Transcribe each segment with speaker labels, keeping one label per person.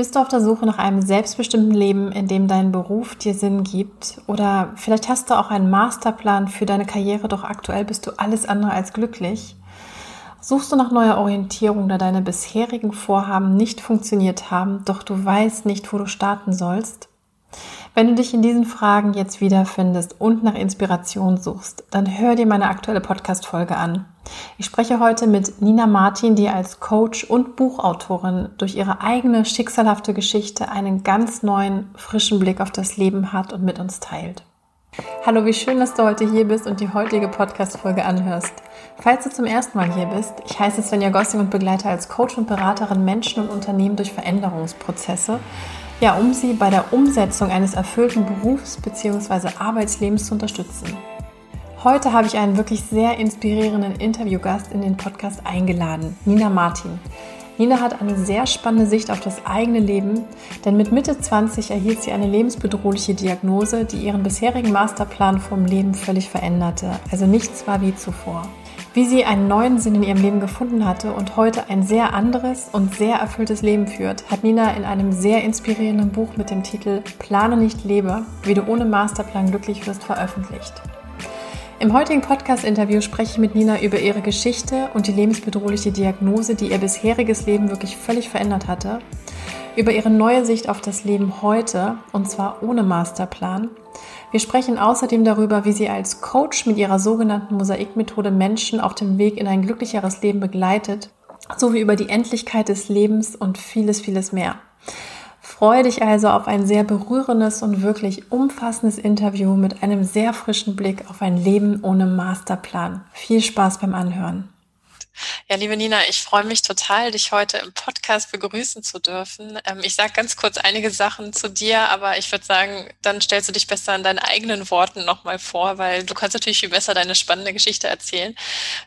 Speaker 1: Bist du auf der Suche nach einem selbstbestimmten Leben, in dem dein Beruf dir Sinn gibt? Oder vielleicht hast du auch einen Masterplan für deine Karriere, doch aktuell bist du alles andere als glücklich? Suchst du nach neuer Orientierung, da deine bisherigen Vorhaben nicht funktioniert haben, doch du weißt nicht, wo du starten sollst? Wenn du dich in diesen Fragen jetzt wiederfindest und nach Inspiration suchst, dann hör dir meine aktuelle Podcast-Folge an. Ich spreche heute mit Nina Martin, die als Coach und Buchautorin durch ihre eigene schicksalhafte Geschichte einen ganz neuen, frischen Blick auf das Leben hat und mit uns teilt. Hallo, wie schön, dass du heute hier bist und die heutige Podcast-Folge anhörst. Falls du zum ersten Mal hier bist, ich heiße Svenja Gossing und begleite als Coach und Beraterin Menschen und Unternehmen durch Veränderungsprozesse ja, um sie bei der Umsetzung eines erfüllten Berufs- bzw. Arbeitslebens zu unterstützen. Heute habe ich einen wirklich sehr inspirierenden Interviewgast in den Podcast eingeladen, Nina Martin. Nina hat eine sehr spannende Sicht auf das eigene Leben, denn mit Mitte 20 erhielt sie eine lebensbedrohliche Diagnose, die ihren bisherigen Masterplan vom Leben völlig veränderte. Also nichts war wie zuvor wie sie einen neuen Sinn in ihrem Leben gefunden hatte und heute ein sehr anderes und sehr erfülltes Leben führt, hat Nina in einem sehr inspirierenden Buch mit dem Titel Plane nicht lebe, wie du ohne Masterplan glücklich wirst, veröffentlicht. Im heutigen Podcast-Interview spreche ich mit Nina über ihre Geschichte und die lebensbedrohliche Diagnose, die ihr bisheriges Leben wirklich völlig verändert hatte, über ihre neue Sicht auf das Leben heute, und zwar ohne Masterplan, wir sprechen außerdem darüber, wie sie als Coach mit ihrer sogenannten Mosaikmethode Menschen auf dem Weg in ein glücklicheres Leben begleitet, sowie über die Endlichkeit des Lebens und vieles, vieles mehr. Freue dich also auf ein sehr berührendes und wirklich umfassendes Interview mit einem sehr frischen Blick auf ein Leben ohne Masterplan. Viel Spaß beim Anhören.
Speaker 2: Ja, liebe Nina, ich freue mich total, dich heute im Podcast begrüßen zu dürfen. Ähm, ich sage ganz kurz einige Sachen zu dir, aber ich würde sagen, dann stellst du dich besser in deinen eigenen Worten nochmal vor, weil du kannst natürlich viel besser deine spannende Geschichte erzählen.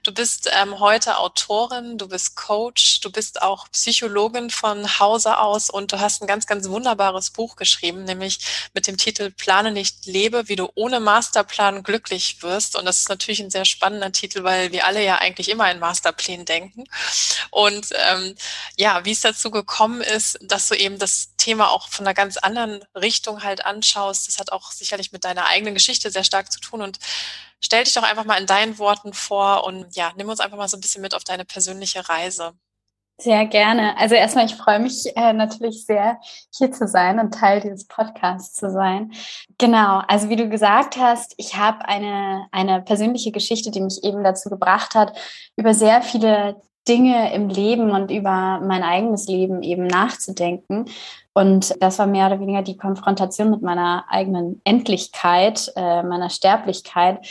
Speaker 2: Du bist ähm, heute Autorin, du bist Coach, du bist auch Psychologin von Hause aus und du hast ein ganz, ganz wunderbares Buch geschrieben, nämlich mit dem Titel Plane nicht lebe, wie du ohne Masterplan glücklich wirst. Und das ist natürlich ein sehr spannender Titel, weil wir alle ja eigentlich immer einen Masterplan Fahrplänen denken. Und ähm, ja, wie es dazu gekommen ist, dass du eben das Thema auch von einer ganz anderen Richtung halt anschaust, das hat auch sicherlich mit deiner eigenen Geschichte sehr stark zu tun. Und stell dich doch einfach mal in deinen Worten vor und ja, nimm uns einfach mal so ein bisschen mit auf deine persönliche Reise.
Speaker 3: Sehr gerne. Also erstmal, ich freue mich äh, natürlich sehr, hier zu sein und Teil dieses Podcasts zu sein. Genau, also wie du gesagt hast, ich habe eine, eine persönliche Geschichte, die mich eben dazu gebracht hat, über sehr viele Dinge im Leben und über mein eigenes Leben eben nachzudenken. Und das war mehr oder weniger die Konfrontation mit meiner eigenen Endlichkeit, äh, meiner Sterblichkeit.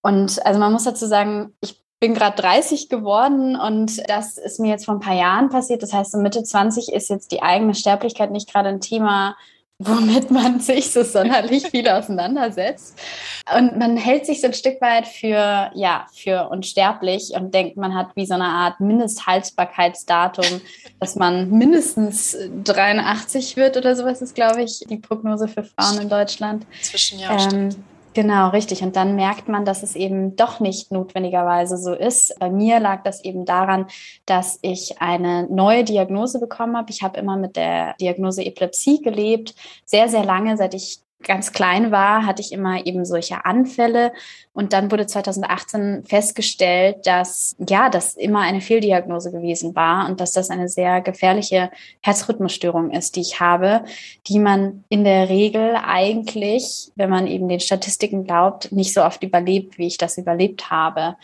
Speaker 3: Und also man muss dazu sagen, ich bin gerade 30 geworden und das ist mir jetzt vor ein paar Jahren passiert. Das heißt, so Mitte 20 ist jetzt die eigene Sterblichkeit nicht gerade ein Thema, womit man sich so sonderlich viel auseinandersetzt. Und man hält sich so ein Stück weit für, ja, für unsterblich und denkt, man hat wie so eine Art Mindesthaltbarkeitsdatum, dass man mindestens 83 wird oder sowas ist, glaube ich, die Prognose für Frauen in Deutschland.
Speaker 2: Zwischen ja, ähm,
Speaker 3: Genau, richtig. Und dann merkt man, dass es eben doch nicht notwendigerweise so ist. Bei mir lag das eben daran, dass ich eine neue Diagnose bekommen habe. Ich habe immer mit der Diagnose Epilepsie gelebt, sehr, sehr lange, seit ich ganz klein war, hatte ich immer eben solche Anfälle. Und dann wurde 2018 festgestellt, dass, ja, das immer eine Fehldiagnose gewesen war und dass das eine sehr gefährliche Herzrhythmusstörung ist, die ich habe, die man in der Regel eigentlich, wenn man eben den Statistiken glaubt, nicht so oft überlebt, wie ich das überlebt habe.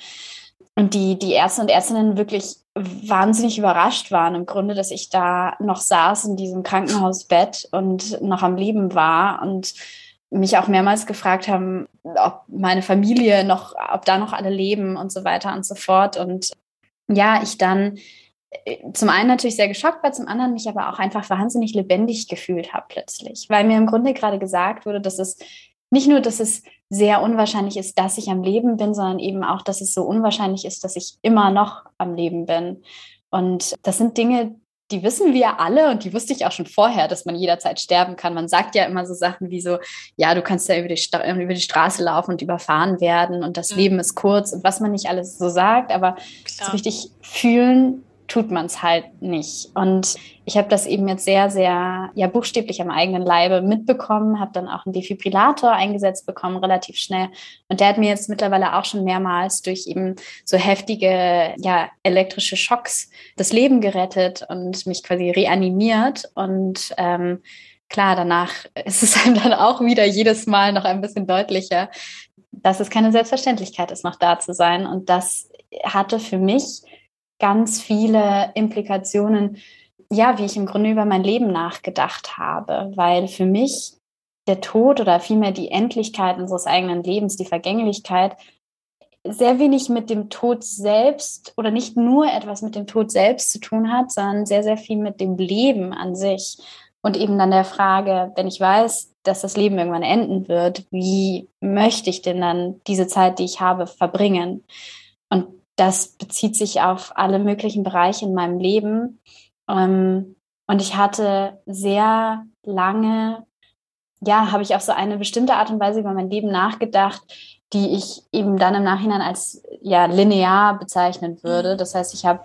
Speaker 3: Und die, die Ärzte und Ärztinnen wirklich wahnsinnig überrascht waren im Grunde, dass ich da noch saß in diesem Krankenhausbett und noch am Leben war und mich auch mehrmals gefragt haben, ob meine Familie noch, ob da noch alle leben und so weiter und so fort. Und ja, ich dann äh, zum einen natürlich sehr geschockt war, zum anderen mich aber auch einfach wahnsinnig lebendig gefühlt habe plötzlich, weil mir im Grunde gerade gesagt wurde, dass es nicht nur, dass es sehr unwahrscheinlich ist, dass ich am Leben bin, sondern eben auch, dass es so unwahrscheinlich ist, dass ich immer noch am Leben bin. Und das sind Dinge, die wissen wir alle und die wusste ich auch schon vorher, dass man jederzeit sterben kann. Man sagt ja immer so Sachen wie so, ja, du kannst ja über die, über die Straße laufen und überfahren werden und das mhm. Leben ist kurz und was man nicht alles so sagt, aber so richtig fühlen tut man es halt nicht. Und ich habe das eben jetzt sehr, sehr, ja, buchstäblich am eigenen Leibe mitbekommen, habe dann auch einen Defibrillator eingesetzt bekommen, relativ schnell. Und der hat mir jetzt mittlerweile auch schon mehrmals durch eben so heftige, ja, elektrische Schocks das Leben gerettet und mich quasi reanimiert. Und ähm, klar, danach ist es einem dann auch wieder jedes Mal noch ein bisschen deutlicher, dass es keine Selbstverständlichkeit ist, noch da zu sein. Und das hatte für mich ganz viele Implikationen, ja, wie ich im Grunde über mein Leben nachgedacht habe, weil für mich der Tod oder vielmehr die Endlichkeit unseres eigenen Lebens, die Vergänglichkeit, sehr wenig mit dem Tod selbst oder nicht nur etwas mit dem Tod selbst zu tun hat, sondern sehr, sehr viel mit dem Leben an sich. Und eben dann der Frage, wenn ich weiß, dass das Leben irgendwann enden wird, wie möchte ich denn dann diese Zeit, die ich habe, verbringen? Das bezieht sich auf alle möglichen Bereiche in meinem Leben. Ähm, und ich hatte sehr lange, ja, habe ich auf so eine bestimmte Art und Weise über mein Leben nachgedacht, die ich eben dann im Nachhinein als ja linear bezeichnen würde. Mhm. Das heißt, ich habe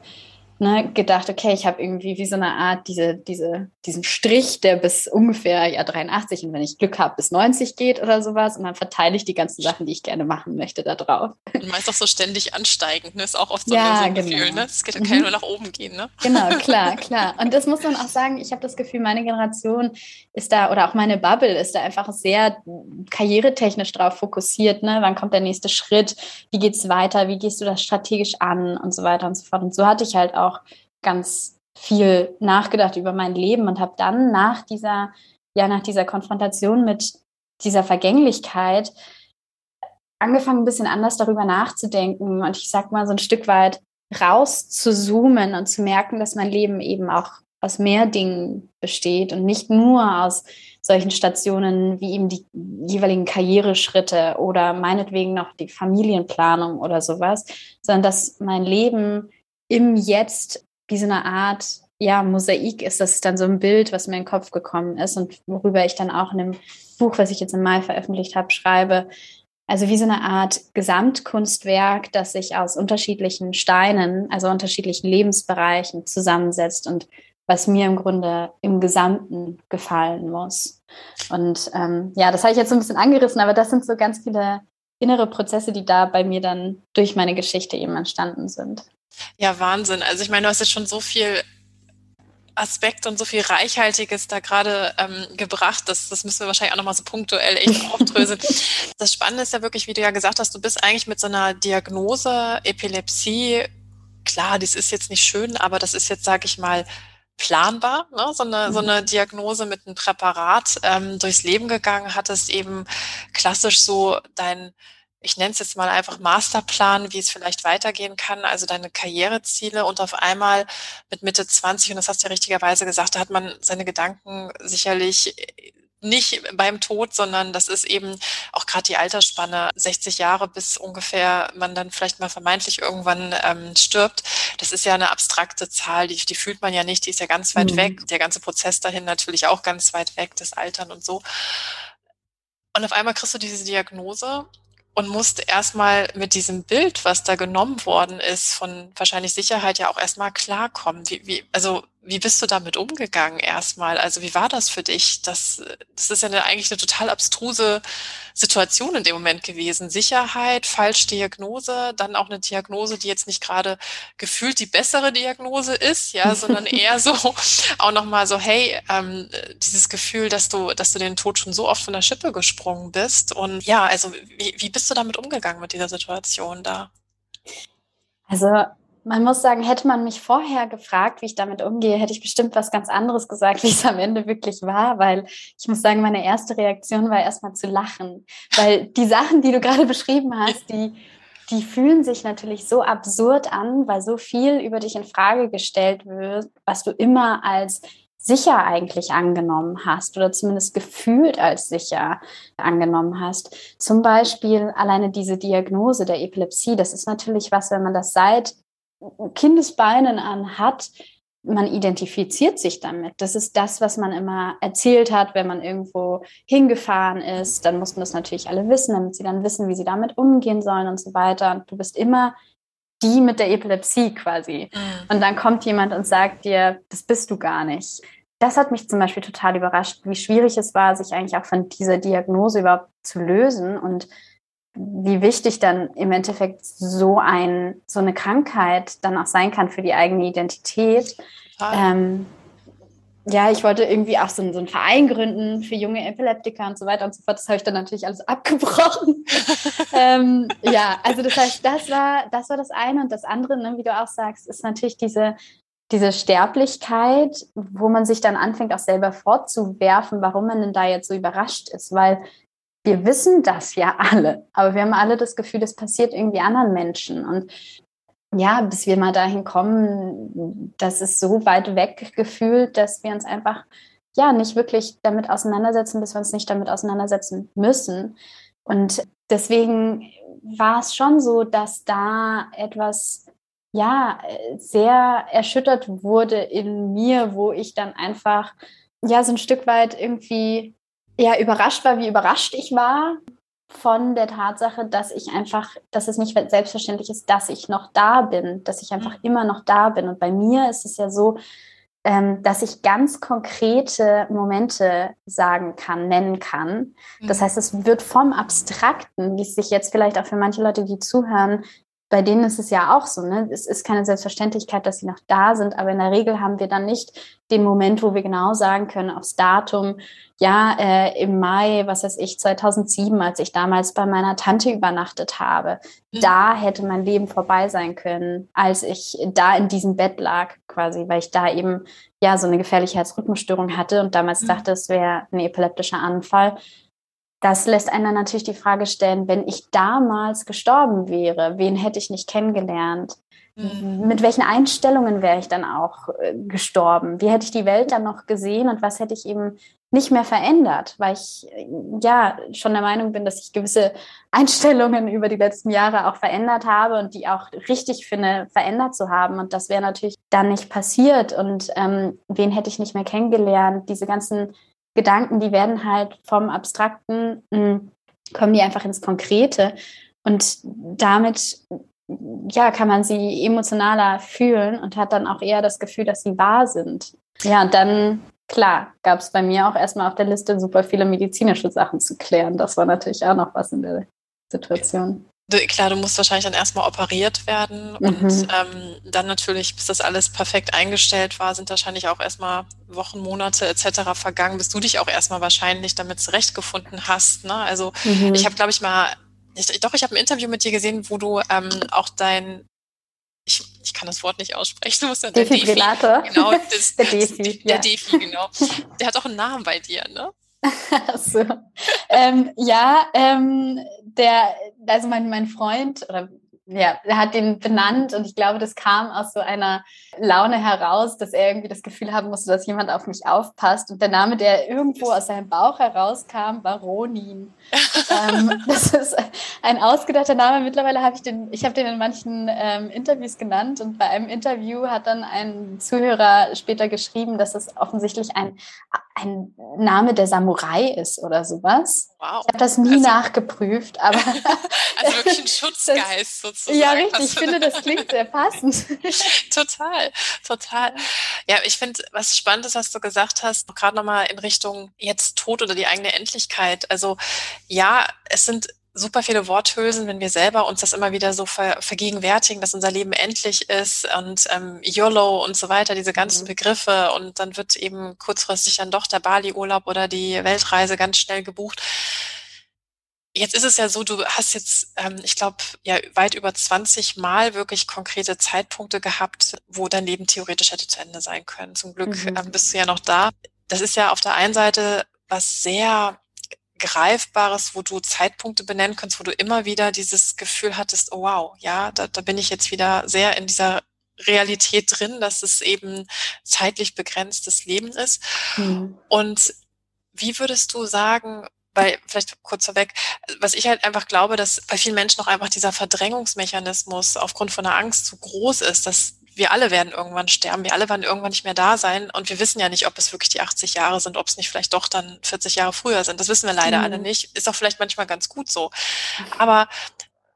Speaker 3: ne, gedacht, okay, ich habe irgendwie wie so eine Art diese, diese, diesen Strich, der bis ungefähr ja 83 und wenn ich Glück habe, bis 90 geht oder sowas. Und dann verteile ich die ganzen Sachen, die ich gerne machen möchte, da drauf.
Speaker 1: Und meist auch so ständig ansteigend, ne? Ist auch oft so, ja, ein genau. Gefühl, ne? Es kann ja nur nach oben gehen, ne?
Speaker 3: Genau, klar, klar. Und das muss man auch sagen, ich habe das Gefühl, meine Generation ist da, oder auch meine Bubble ist da einfach sehr karrieretechnisch drauf fokussiert, ne? Wann kommt der nächste Schritt? Wie geht's weiter? Wie gehst du das strategisch an? Und so weiter und so fort. Und so hatte ich halt auch auch ganz viel nachgedacht über mein Leben und habe dann nach dieser, ja, nach dieser Konfrontation mit dieser Vergänglichkeit angefangen, ein bisschen anders darüber nachzudenken und ich sag mal so ein Stück weit raus zu zoomen und zu merken, dass mein Leben eben auch aus mehr Dingen besteht und nicht nur aus solchen Stationen wie eben die jeweiligen Karriereschritte oder meinetwegen noch die Familienplanung oder sowas, sondern dass mein Leben im Jetzt wie so eine Art ja, Mosaik ist. Das ist dann so ein Bild, was mir in den Kopf gekommen ist und worüber ich dann auch in dem Buch, was ich jetzt im Mai veröffentlicht habe, schreibe. Also wie so eine Art Gesamtkunstwerk, das sich aus unterschiedlichen Steinen, also unterschiedlichen Lebensbereichen zusammensetzt und was mir im Grunde im Gesamten gefallen muss. Und ähm, ja, das habe ich jetzt so ein bisschen angerissen, aber das sind so ganz viele innere Prozesse, die da bei mir dann durch meine Geschichte eben entstanden sind.
Speaker 1: Ja, Wahnsinn. Also ich meine, du hast jetzt schon so viel Aspekt und so viel Reichhaltiges da gerade ähm, gebracht. Das, das müssen wir wahrscheinlich auch nochmal so punktuell echt aufdröseln. das Spannende ist ja wirklich, wie du ja gesagt hast, du bist eigentlich mit so einer Diagnose Epilepsie, klar, das ist jetzt nicht schön, aber das ist jetzt, sage ich mal, planbar, ne? so, eine, so mhm. eine Diagnose mit einem Präparat ähm, durchs Leben gegangen, hattest eben klassisch so dein ich nenne es jetzt mal einfach Masterplan, wie es vielleicht weitergehen kann, also deine Karriereziele und auf einmal mit Mitte 20, und das hast du ja richtigerweise gesagt, da hat man seine Gedanken sicherlich nicht beim Tod, sondern das ist eben auch gerade die Altersspanne, 60 Jahre bis ungefähr man dann vielleicht mal vermeintlich irgendwann ähm, stirbt. Das ist ja eine abstrakte Zahl, die, die fühlt man ja nicht, die ist ja ganz weit mhm. weg. Der ganze Prozess dahin natürlich auch ganz weit weg, das Altern und so. Und auf einmal kriegst du diese Diagnose und musste erstmal mit diesem Bild, was da genommen worden ist, von wahrscheinlich Sicherheit ja auch erstmal klarkommen. Wie, wie, also wie bist du damit umgegangen erstmal? Also wie war das für dich? Das, das ist ja eine, eigentlich eine total abstruse Situation in dem Moment gewesen. Sicherheit, Falschdiagnose, dann auch eine Diagnose, die jetzt nicht gerade gefühlt die bessere Diagnose ist, ja, sondern eher so auch nochmal so, hey, ähm, dieses Gefühl, dass du, dass du den Tod schon so oft von der Schippe gesprungen bist. Und ja, also wie, wie bist du damit umgegangen mit dieser Situation da?
Speaker 3: Also man muss sagen, hätte man mich vorher gefragt, wie ich damit umgehe, hätte ich bestimmt was ganz anderes gesagt, wie es am Ende wirklich war, weil ich muss sagen, meine erste Reaktion war erstmal zu lachen, weil die Sachen, die du gerade beschrieben hast, die, die fühlen sich natürlich so absurd an, weil so viel über dich in Frage gestellt wird, was du immer als sicher eigentlich angenommen hast oder zumindest gefühlt als sicher angenommen hast. Zum Beispiel alleine diese Diagnose der Epilepsie, das ist natürlich was, wenn man das seit Kindesbeinen an hat, man identifiziert sich damit. Das ist das, was man immer erzählt hat, wenn man irgendwo hingefahren ist. Dann mussten das natürlich alle wissen, damit sie dann wissen, wie sie damit umgehen sollen und so weiter. Und du bist immer die mit der Epilepsie quasi. Mhm. Und dann kommt jemand und sagt dir, das bist du gar nicht. Das hat mich zum Beispiel total überrascht, wie schwierig es war, sich eigentlich auch von dieser Diagnose überhaupt zu lösen und wie wichtig dann im Endeffekt so ein, so eine Krankheit dann auch sein kann für die eigene Identität. Ähm, ja, ich wollte irgendwie auch so, so einen Verein gründen für junge Epileptiker und so weiter und so fort. Das habe ich dann natürlich alles abgebrochen. ähm, ja, also das heißt, das war, das war das eine. Und das andere, ne, wie du auch sagst, ist natürlich diese, diese Sterblichkeit, wo man sich dann anfängt, auch selber vorzuwerfen, warum man denn da jetzt so überrascht ist. Weil wir wissen das ja alle, aber wir haben alle das Gefühl, das passiert irgendwie anderen Menschen. Und ja, bis wir mal dahin kommen, das ist so weit weg gefühlt, dass wir uns einfach ja nicht wirklich damit auseinandersetzen, bis wir uns nicht damit auseinandersetzen müssen. Und deswegen war es schon so, dass da etwas ja sehr erschüttert wurde in mir, wo ich dann einfach ja so ein Stück weit irgendwie ja überrascht war, wie überrascht ich war von der Tatsache, dass ich einfach, dass es nicht selbstverständlich ist, dass ich noch da bin, dass ich einfach mhm. immer noch da bin. Und bei mir ist es ja so, ähm, dass ich ganz konkrete Momente sagen kann, nennen kann. Das mhm. heißt, es wird vom Abstrakten, wie es sich jetzt vielleicht auch für manche Leute, die zuhören, bei denen ist es ja auch so, ne? Es ist keine Selbstverständlichkeit, dass sie noch da sind, aber in der Regel haben wir dann nicht den Moment, wo wir genau sagen können, aufs Datum, ja, äh, im Mai, was weiß ich, 2007, als ich damals bei meiner Tante übernachtet habe, mhm. da hätte mein Leben vorbei sein können, als ich da in diesem Bett lag, quasi, weil ich da eben ja so eine gefährliche Herzrhythmusstörung hatte und damals mhm. dachte, es wäre ein epileptischer Anfall das lässt einen natürlich die Frage stellen, wenn ich damals gestorben wäre, wen hätte ich nicht kennengelernt? Mhm. Mit welchen Einstellungen wäre ich dann auch äh, gestorben? Wie hätte ich die Welt dann noch gesehen und was hätte ich eben nicht mehr verändert? Weil ich äh, ja schon der Meinung bin, dass ich gewisse Einstellungen über die letzten Jahre auch verändert habe und die auch richtig finde, verändert zu haben. Und das wäre natürlich dann nicht passiert. Und ähm, wen hätte ich nicht mehr kennengelernt? Diese ganzen Gedanken, die werden halt vom Abstrakten, hm, kommen die einfach ins Konkrete. Und damit ja, kann man sie emotionaler fühlen und hat dann auch eher das Gefühl, dass sie wahr sind. Ja, und dann, klar, gab es bei mir auch erstmal auf der Liste super viele medizinische Sachen zu klären. Das war natürlich auch noch was in der Situation
Speaker 1: klar, du musst wahrscheinlich dann erstmal operiert werden mhm. und ähm, dann natürlich, bis das alles perfekt eingestellt war, sind wahrscheinlich auch erstmal Wochen, Monate etc. vergangen, bis du dich auch erstmal wahrscheinlich damit zurechtgefunden hast. Ne? Also mhm. ich habe, glaube ich, mal, ich, doch, ich habe ein Interview mit dir gesehen, wo du ähm, auch dein ich, ich kann das Wort nicht aussprechen, du musst ja
Speaker 3: Defibrillator.
Speaker 1: Defi, genau, das, der Defi, der ja. Defi, genau. Der hat auch einen Namen bei dir, ne?
Speaker 3: so. ähm, ja, ähm, der, also mein, mein Freund, oder ja, er hat den benannt und ich glaube, das kam aus so einer Laune heraus, dass er irgendwie das Gefühl haben musste, dass jemand auf mich aufpasst. Und der Name, der irgendwo aus seinem Bauch herauskam, war Ronin. ähm, das ist ein ausgedachter Name. Mittlerweile habe ich den, ich habe den in manchen ähm, Interviews genannt und bei einem Interview hat dann ein Zuhörer später geschrieben, dass es offensichtlich ein, ein Name der Samurai ist oder sowas. Wow. Ich habe das nie also, nachgeprüft, aber.
Speaker 1: also wirklich ein Schutzgeist
Speaker 3: das, sozusagen. Ja, richtig. Ich finde, das klingt sehr passend.
Speaker 1: total, total. Ja, ich finde, was Spannendes, was du gesagt hast, gerade nochmal in Richtung jetzt Tod oder die eigene Endlichkeit. Also ja, es sind super viele Worthülsen, wenn wir selber uns das immer wieder so ver vergegenwärtigen, dass unser Leben endlich ist und ähm, YOLO und so weiter, diese ganzen mhm. Begriffe und dann wird eben kurzfristig dann doch der Bali-Urlaub oder die Weltreise ganz schnell gebucht. Jetzt ist es ja so, du hast jetzt, ähm, ich glaube, ja weit über 20 Mal wirklich konkrete Zeitpunkte gehabt, wo dein Leben theoretisch hätte zu Ende sein können. Zum Glück mhm. ähm, bist du ja noch da. Das ist ja auf der einen Seite was sehr Greifbares, wo du Zeitpunkte benennen kannst, wo du immer wieder dieses Gefühl hattest, oh wow, ja, da, da bin ich jetzt wieder sehr in dieser Realität drin, dass es eben zeitlich begrenztes Leben ist. Mhm. Und wie würdest du sagen, weil vielleicht kurz vorweg, was ich halt einfach glaube, dass bei vielen Menschen noch einfach dieser Verdrängungsmechanismus aufgrund von der Angst zu groß ist, dass wir alle werden irgendwann sterben, wir alle werden irgendwann nicht mehr da sein und wir wissen ja nicht, ob es wirklich die 80 Jahre sind, ob es nicht vielleicht doch dann 40 Jahre früher sind. Das wissen wir leider mhm. alle nicht. Ist auch vielleicht manchmal ganz gut so. Aber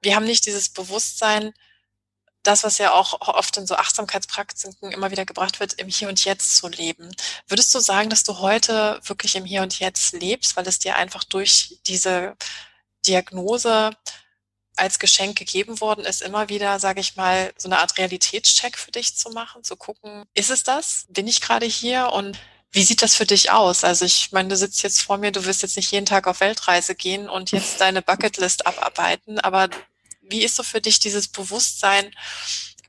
Speaker 1: wir haben nicht dieses Bewusstsein, das, was ja auch oft in so Achtsamkeitspraktiken immer wieder gebracht wird, im Hier und Jetzt zu leben. Würdest du sagen, dass du heute wirklich im Hier und Jetzt lebst, weil es dir einfach durch diese Diagnose als Geschenk gegeben worden ist, immer wieder, sage ich mal, so eine Art Realitätscheck für dich zu machen, zu gucken, ist es das? Bin ich gerade hier? Und wie sieht das für dich aus? Also ich meine, du sitzt jetzt vor mir, du wirst jetzt nicht jeden Tag auf Weltreise gehen und jetzt deine Bucketlist abarbeiten, aber wie ist so für dich dieses Bewusstsein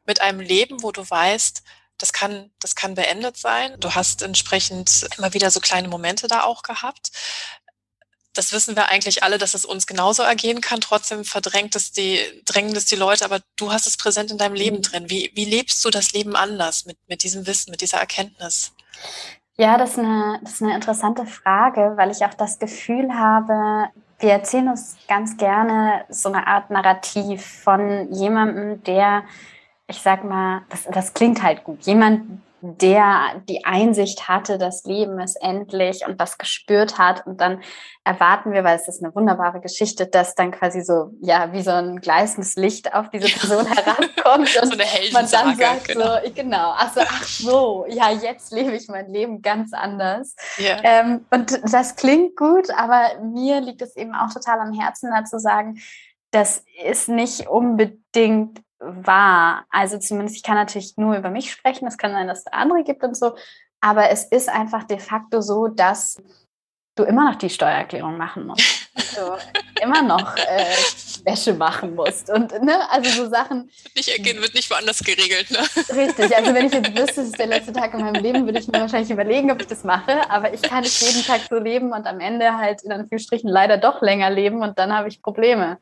Speaker 1: mit einem Leben, wo du weißt, das kann, das kann beendet sein. Du hast entsprechend immer wieder so kleine Momente da auch gehabt. Das wissen wir eigentlich alle, dass es uns genauso ergehen kann. Trotzdem verdrängt es die, drängen es die Leute, aber du hast es präsent in deinem Leben mhm. drin. Wie, wie lebst du das Leben anders mit, mit diesem Wissen, mit dieser Erkenntnis?
Speaker 3: Ja, das ist, eine, das ist eine interessante Frage, weil ich auch das Gefühl habe, wir erzählen uns ganz gerne so eine Art Narrativ von jemandem, der, ich sag mal, das, das klingt halt gut, jemand, der die Einsicht hatte, das Leben ist endlich und das gespürt hat. Und dann erwarten wir, weil es ist eine wunderbare Geschichte, dass dann quasi so, ja, wie so ein gleißendes Licht auf diese Person herankommt. und
Speaker 1: so eine man dann sagt
Speaker 3: genau. so, genau, also, ach so, ja, jetzt lebe ich mein Leben ganz anders. Yeah. Ähm, und das klingt gut, aber mir liegt es eben auch total am Herzen, da zu sagen, das ist nicht unbedingt war. Also zumindest, ich kann natürlich nur über mich sprechen, es kann sein, dass es andere gibt und so, aber es ist einfach de facto so, dass du immer noch die Steuererklärung machen musst. Du immer noch äh, Wäsche machen musst. Und ne, also so Sachen.
Speaker 1: Nicht ergehen, wird nicht woanders geregelt, ne?
Speaker 3: Richtig. Also wenn ich jetzt wüsste, es ist der letzte Tag in meinem Leben, würde ich mir wahrscheinlich überlegen, ob ich das mache. Aber ich kann nicht jeden Tag so leben und am Ende halt in Anführungsstrichen leider doch länger leben und dann habe ich Probleme.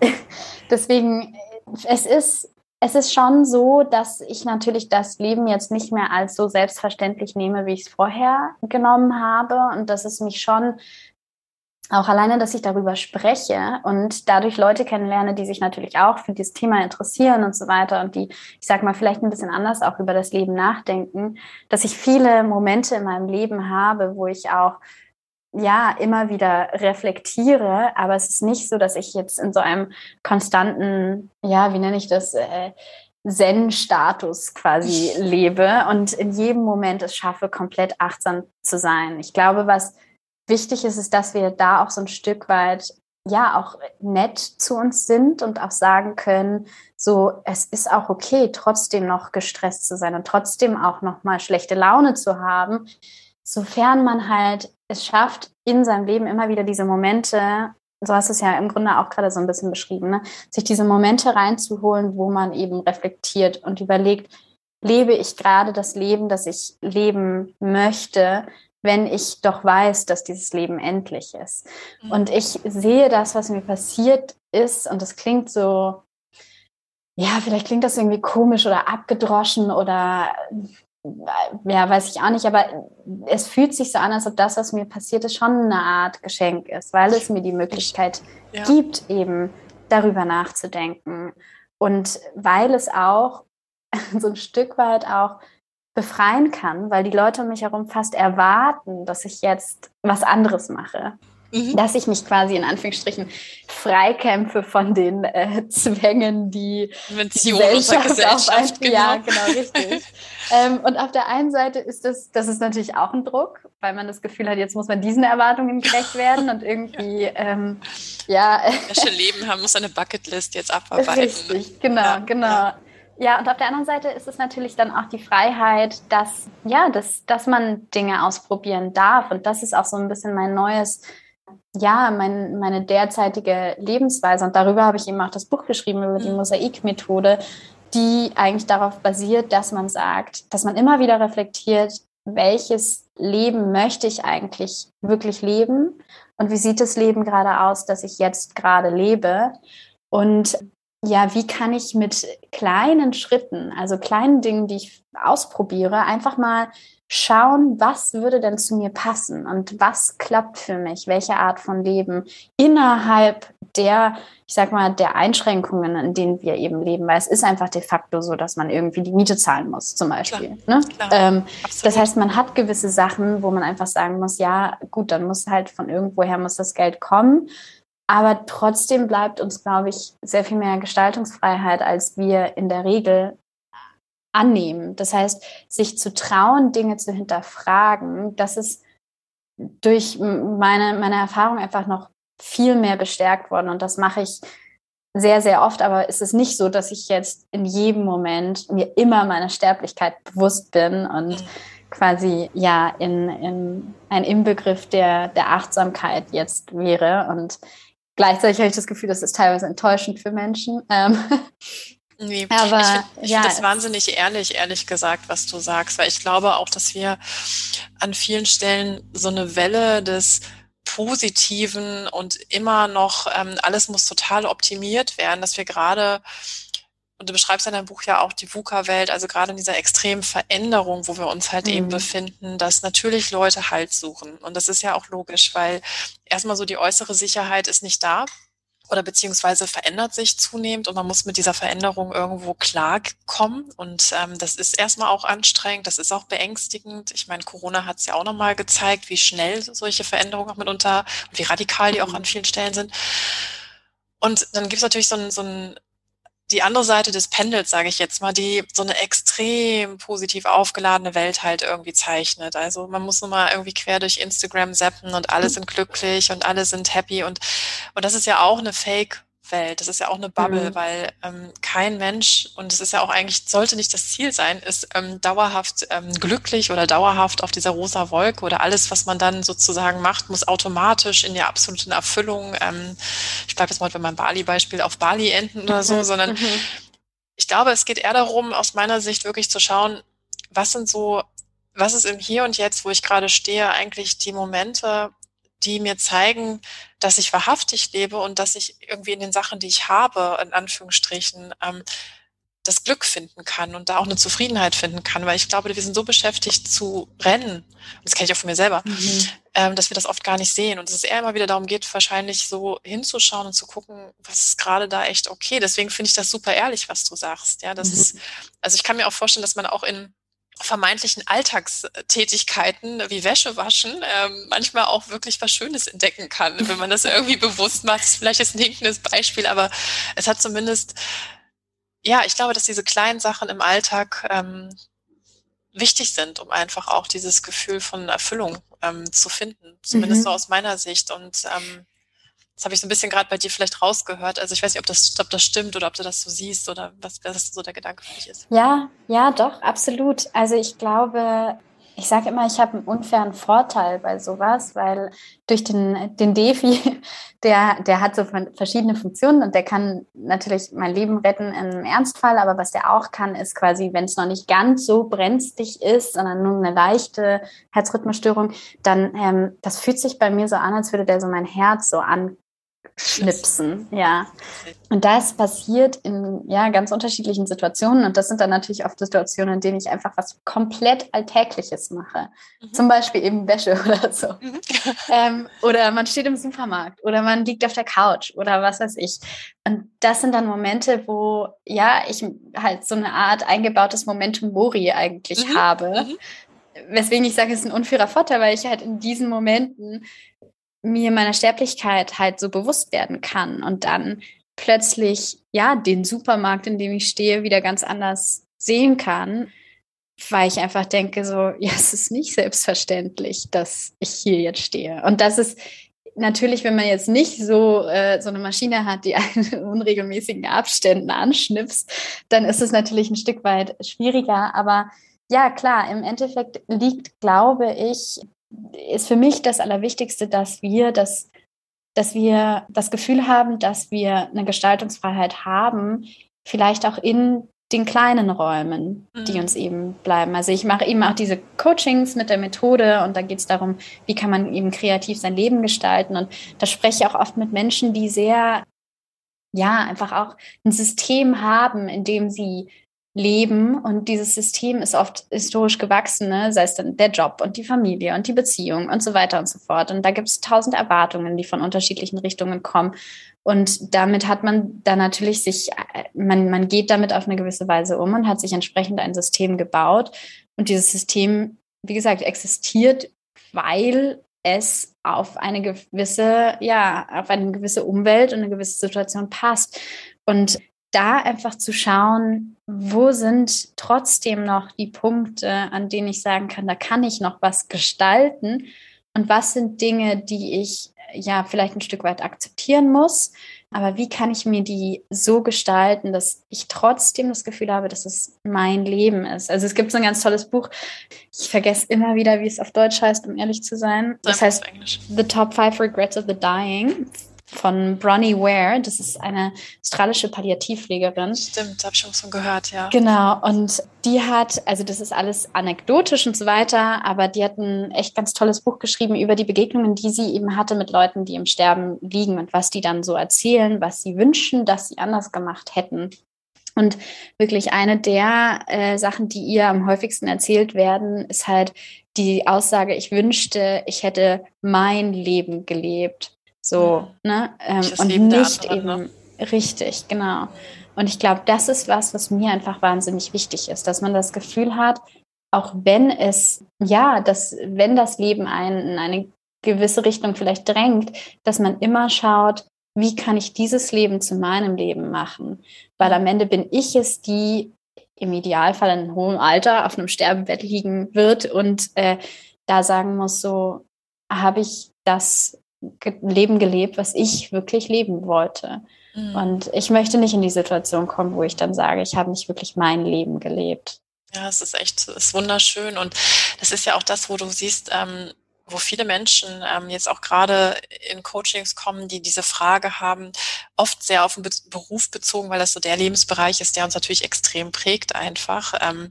Speaker 3: Deswegen es ist, es ist schon so, dass ich natürlich das Leben jetzt nicht mehr als so selbstverständlich nehme, wie ich es vorher genommen habe. Und dass es mich schon auch alleine, dass ich darüber spreche und dadurch Leute kennenlerne, die sich natürlich auch für dieses Thema interessieren und so weiter und die, ich sag mal, vielleicht ein bisschen anders auch über das Leben nachdenken, dass ich viele Momente in meinem Leben habe, wo ich auch ja immer wieder reflektiere, aber es ist nicht so, dass ich jetzt in so einem konstanten, ja, wie nenne ich das, äh, Zen-Status quasi lebe und in jedem Moment es schaffe, komplett achtsam zu sein. Ich glaube, was wichtig ist, ist, dass wir da auch so ein Stück weit ja auch nett zu uns sind und auch sagen können, so es ist auch okay, trotzdem noch gestresst zu sein und trotzdem auch noch mal schlechte Laune zu haben, sofern man halt es schafft, in seinem Leben immer wieder diese Momente, so hast du es ja im Grunde auch gerade so ein bisschen beschrieben, ne? sich diese Momente reinzuholen, wo man eben reflektiert und überlegt, lebe ich gerade das Leben, das ich leben möchte, wenn ich doch weiß, dass dieses Leben endlich ist. Mhm. Und ich sehe das, was mir passiert ist, und das klingt so, ja, vielleicht klingt das irgendwie komisch oder abgedroschen oder ja, weiß ich auch nicht, aber es fühlt sich so an, als ob das, was mir passiert ist, schon eine Art Geschenk ist, weil es mir die Möglichkeit ja. gibt, eben darüber nachzudenken. Und weil es auch so ein Stück weit auch befreien kann, weil die Leute um mich herum fast erwarten, dass ich jetzt was anderes mache mhm. dass ich mich quasi in Anführungsstrichen freikämpfe von den äh, Zwängen, die
Speaker 1: Invention die Gesellschaft, Gesellschaft auf ein,
Speaker 3: genau. Ja, genau, richtig. ähm, und auf der einen Seite ist das, das ist natürlich auch ein Druck, weil man das Gefühl hat, jetzt muss man diesen Erwartungen gerecht werden und irgendwie, ja. Ähm, ja.
Speaker 1: Welche Leben haben, muss eine Bucketlist jetzt abarbeiten.
Speaker 3: Richtig, genau, ja, genau. Ja. Ja, und auf der anderen Seite ist es natürlich dann auch die Freiheit, dass, ja, dass, dass man Dinge ausprobieren darf. Und das ist auch so ein bisschen mein neues ja, mein, meine derzeitige Lebensweise. Und darüber habe ich eben auch das Buch geschrieben, über die mhm. Mosaikmethode, die eigentlich darauf basiert, dass man sagt, dass man immer wieder reflektiert, welches Leben möchte ich eigentlich wirklich leben und wie sieht das Leben gerade aus, das ich jetzt gerade lebe. Und ja, wie kann ich mit kleinen Schritten, also kleinen Dingen, die ich ausprobiere, einfach mal schauen, was würde denn zu mir passen und was klappt für mich, welche Art von Leben innerhalb der, ich sag mal, der Einschränkungen, in denen wir eben leben, weil es ist einfach de facto so, dass man irgendwie die Miete zahlen muss, zum Beispiel. Klar, ne? klar, ähm, das heißt, man hat gewisse Sachen, wo man einfach sagen muss, ja, gut, dann muss halt von irgendwoher muss das Geld kommen. Aber trotzdem bleibt uns, glaube ich, sehr viel mehr Gestaltungsfreiheit, als wir in der Regel annehmen. Das heißt, sich zu trauen, Dinge zu hinterfragen, das ist durch meine, meine Erfahrung einfach noch viel mehr bestärkt worden. Und das mache ich sehr, sehr oft. Aber es ist nicht so, dass ich jetzt in jedem Moment mir immer meiner Sterblichkeit bewusst bin und mhm. quasi ja in, in ein Inbegriff der, der Achtsamkeit jetzt wäre. Und gleichzeitig habe ich das Gefühl, das ist teilweise enttäuschend für Menschen. Ähm,
Speaker 1: Nee, aber ich finde ja, find das wahnsinnig ehrlich, ehrlich gesagt, was du sagst, weil ich glaube auch, dass wir an vielen Stellen so eine Welle des Positiven und immer noch ähm, alles muss total optimiert werden, dass wir gerade und du beschreibst in deinem Buch ja auch die VUCA-Welt, also gerade in dieser extremen Veränderung, wo wir uns halt mhm. eben befinden, dass natürlich Leute Halt suchen. Und das ist ja auch logisch, weil erstmal so die äußere Sicherheit ist nicht da oder beziehungsweise verändert sich zunehmend und man muss mit dieser Veränderung irgendwo klarkommen. Und ähm, das ist erstmal auch anstrengend, das ist auch beängstigend. Ich meine, Corona hat es ja auch nochmal gezeigt, wie schnell solche Veränderungen auch mitunter und wie radikal die auch an vielen Stellen sind. Und dann gibt es natürlich so ein, so ein die andere Seite des Pendels, sage ich jetzt mal, die so eine extrem positiv aufgeladene Welt halt irgendwie zeichnet. Also man muss nur mal irgendwie quer durch Instagram zappen und alle sind glücklich und alle sind happy und, und das ist ja auch eine Fake Welt. Das ist ja auch eine Bubble, mhm. weil ähm, kein Mensch, und es ist ja auch eigentlich, sollte nicht das Ziel sein, ist ähm, dauerhaft ähm, glücklich oder dauerhaft auf dieser rosa Wolke oder alles, was man dann sozusagen macht, muss automatisch in der absoluten Erfüllung, ähm, ich bleibe jetzt mal bei meinem Bali-Beispiel, auf Bali enden oder so, mhm. sondern mhm. ich glaube, es geht eher darum, aus meiner Sicht wirklich zu schauen, was sind so, was ist im Hier und Jetzt, wo ich gerade stehe, eigentlich die Momente, die mir zeigen, dass ich wahrhaftig lebe und dass ich irgendwie in den Sachen, die ich habe, in Anführungsstrichen, ähm, das Glück finden kann und da auch eine Zufriedenheit finden kann, weil ich glaube, wir sind so beschäftigt zu rennen, und das kenne ich auch von mir selber, mhm. ähm, dass wir das oft gar nicht sehen und dass es eher immer wieder darum geht, wahrscheinlich so hinzuschauen und zu gucken, was ist gerade da echt okay. Deswegen finde ich das super ehrlich, was du sagst. Ja, das mhm. ist, also ich kann mir auch vorstellen, dass man auch in vermeintlichen Alltagstätigkeiten wie Wäsche waschen ähm, manchmal auch wirklich was Schönes entdecken kann, wenn man das irgendwie bewusst macht. Ist vielleicht jetzt ein hinkendes Beispiel, aber es hat zumindest, ja, ich glaube, dass diese kleinen Sachen im Alltag ähm, wichtig sind, um einfach auch dieses Gefühl von Erfüllung ähm, zu finden. Zumindest mhm. so aus meiner Sicht. Und ähm, das habe ich so ein bisschen gerade bei dir vielleicht rausgehört. Also ich weiß nicht, ob das, ob das stimmt oder ob du das so siehst oder was, was so der Gedanke für dich ist.
Speaker 3: Ja, ja, doch, absolut. Also ich glaube, ich sage immer, ich habe einen unfairen Vorteil bei sowas, weil durch den, den Defi, der, der hat so verschiedene Funktionen und der kann natürlich mein Leben retten im Ernstfall, aber was der auch kann, ist quasi, wenn es noch nicht ganz so brenzlig ist, sondern nur eine leichte Herzrhythmusstörung, dann, ähm, das fühlt sich bei mir so an, als würde der so mein Herz so an Schnipsen, ja. Und das passiert in ja, ganz unterschiedlichen Situationen. Und das sind dann natürlich oft Situationen, in denen ich einfach was komplett Alltägliches mache. Mhm. Zum Beispiel eben Wäsche oder so. Mhm. ähm, oder man steht im Supermarkt oder man liegt auf der Couch oder was weiß ich. Und das sind dann Momente, wo ja, ich halt so eine Art eingebautes Momentum Mori eigentlich mhm. habe. Mhm. Weswegen ich sage, es ist ein unfairer Vorteil, weil ich halt in diesen Momenten mir meiner Sterblichkeit halt so bewusst werden kann und dann plötzlich ja den Supermarkt, in dem ich stehe, wieder ganz anders sehen kann, weil ich einfach denke so, ja, es ist nicht selbstverständlich, dass ich hier jetzt stehe. Und das ist natürlich, wenn man jetzt nicht so äh, so eine Maschine hat, die einen in unregelmäßigen Abständen anschnipst, dann ist es natürlich ein Stück weit schwieriger. Aber ja, klar, im Endeffekt liegt, glaube ich, ist für mich das Allerwichtigste, dass wir das, dass wir das Gefühl haben, dass wir eine Gestaltungsfreiheit haben, vielleicht auch in den kleinen Räumen, die mhm. uns eben bleiben. Also ich mache eben auch diese Coachings mit der Methode und da geht es darum, wie kann man eben kreativ sein Leben gestalten. Und da spreche ich auch oft mit Menschen, die sehr, ja, einfach auch ein System haben, in dem sie leben und dieses System ist oft historisch gewachsen, ne? sei es dann der Job und die Familie und die Beziehung und so weiter und so fort. Und da gibt es tausend Erwartungen, die von unterschiedlichen Richtungen kommen. Und damit hat man dann natürlich sich, man, man geht damit auf eine gewisse Weise um und hat sich entsprechend ein System gebaut. Und dieses System, wie gesagt, existiert, weil es auf eine gewisse, ja, auf eine gewisse Umwelt und eine gewisse Situation passt. Und da einfach zu schauen, wo sind trotzdem noch die Punkte, an denen ich sagen kann, da kann ich noch was gestalten und was sind Dinge, die ich ja vielleicht ein Stück weit akzeptieren muss, aber wie kann ich mir die so gestalten, dass ich trotzdem das Gefühl habe, dass es mein Leben ist? Also es gibt so ein ganz tolles Buch. Ich vergesse immer wieder, wie es auf Deutsch heißt, um ehrlich zu sein. Das heißt The Top Five Regrets of the Dying von Bronnie Ware. Das ist eine australische Palliativpflegerin.
Speaker 1: Stimmt, habe ich schon gehört, ja.
Speaker 3: Genau. Und die hat, also das ist alles anekdotisch und so weiter, aber die hat ein echt ganz tolles Buch geschrieben über die Begegnungen, die sie eben hatte mit Leuten, die im Sterben liegen und was die dann so erzählen, was sie wünschen, dass sie anders gemacht hätten. Und wirklich eine der äh, Sachen, die ihr am häufigsten erzählt werden, ist halt die Aussage, ich wünschte, ich hätte mein Leben gelebt. So, ne? Ähm, und nicht anderen, eben ne? richtig, genau. Und ich glaube, das ist was, was mir einfach wahnsinnig wichtig ist, dass man das Gefühl hat, auch wenn es, ja, dass, wenn das Leben einen in eine gewisse Richtung vielleicht drängt, dass man immer schaut, wie kann ich dieses Leben zu meinem Leben machen? Weil am Ende bin ich es, die im Idealfall in hohem Alter auf einem Sterbebett liegen wird und äh, da sagen muss, so habe ich das Leben gelebt, was ich wirklich leben wollte. Mhm. Und ich möchte nicht in die Situation kommen, wo ich dann sage, ich habe nicht wirklich mein Leben gelebt.
Speaker 1: Ja, es ist echt, es ist wunderschön. Und das ist ja auch das, wo du siehst, ähm, wo viele Menschen ähm, jetzt auch gerade in Coachings kommen, die diese Frage haben, oft sehr auf den Be Beruf bezogen, weil das so der Lebensbereich ist, der uns natürlich extrem prägt einfach. Ähm,